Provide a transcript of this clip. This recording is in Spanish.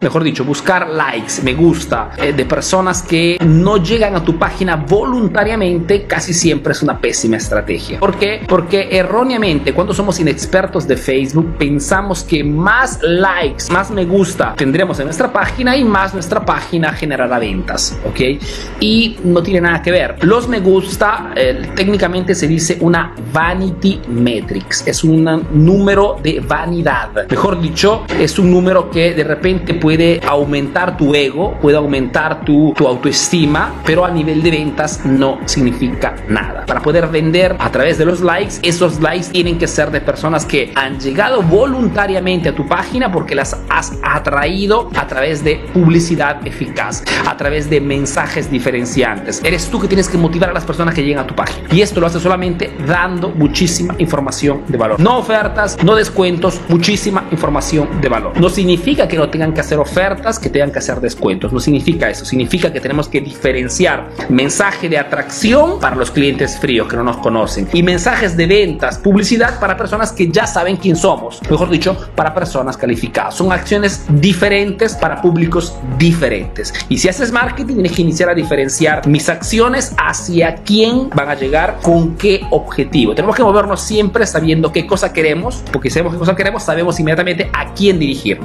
mejor dicho, buscar likes, me gusta eh, de personas que no llegan a tu página voluntariamente casi siempre es una pésima estrategia. ¿Por qué? Porque erróneamente cuando somos inexpertos de Facebook pensamos que más likes, más me gusta tendremos en nuestra página y más nuestra página generará ventas, ¿ok? Y no tiene nada que ver. Los me gusta eh, técnicamente se dice una vanity metrics, es un número de vanidad. Mejor dicho, es un número que de repente puede puede aumentar tu ego, puede aumentar tu, tu autoestima, pero a nivel de ventas no significa nada. Para poder vender a través de los likes, esos likes tienen que ser de personas que han llegado voluntariamente a tu página porque las has atraído a través de publicidad eficaz, a través de mensajes diferenciantes. Eres tú que tienes que motivar a las personas que llegan a tu página. Y esto lo hace solamente dando muchísima información de valor. No ofertas, no descuentos, muchísima información de valor. No significa que no tengan que hacer ofertas, que tengan que hacer descuentos. No significa eso, significa que tenemos que diferenciar mensaje de atracción para los clientes fríos que no nos conocen y mensajes de ventas, publicidad para personas que ya saben quién somos, mejor dicho, para personas calificadas. Son acciones diferentes para públicos diferentes. Y si haces marketing, tienes que iniciar a diferenciar mis acciones hacia quién van a llegar, con qué objetivo. Tenemos que movernos siempre sabiendo qué cosa queremos, porque si sabemos qué cosa queremos, sabemos inmediatamente a quién dirigir.